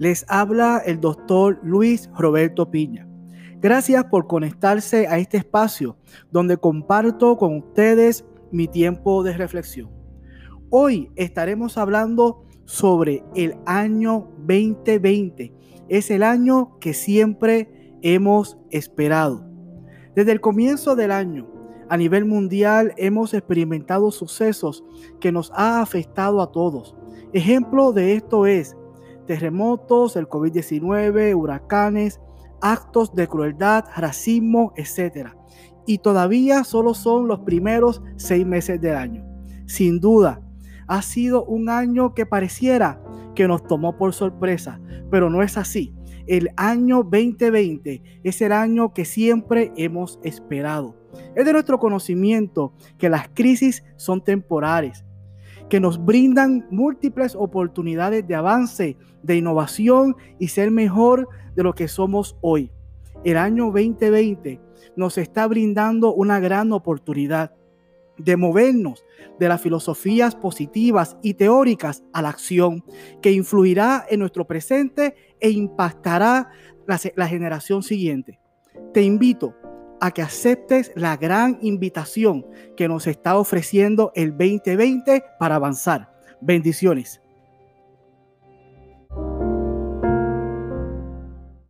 Les habla el doctor Luis Roberto Piña. Gracias por conectarse a este espacio donde comparto con ustedes mi tiempo de reflexión. Hoy estaremos hablando sobre el año 2020. Es el año que siempre hemos esperado. Desde el comienzo del año, a nivel mundial hemos experimentado sucesos que nos ha afectado a todos. Ejemplo de esto es terremotos, el COVID-19, huracanes, actos de crueldad, racismo, etc. Y todavía solo son los primeros seis meses del año. Sin duda, ha sido un año que pareciera que nos tomó por sorpresa, pero no es así. El año 2020 es el año que siempre hemos esperado. Es de nuestro conocimiento que las crisis son temporales, que nos brindan múltiples oportunidades de avance, de innovación y ser mejor de lo que somos hoy. El año 2020 nos está brindando una gran oportunidad de movernos de las filosofías positivas y teóricas a la acción, que influirá en nuestro presente e impactará la, la generación siguiente. Te invito a que aceptes la gran invitación que nos está ofreciendo el 2020 para avanzar. Bendiciones.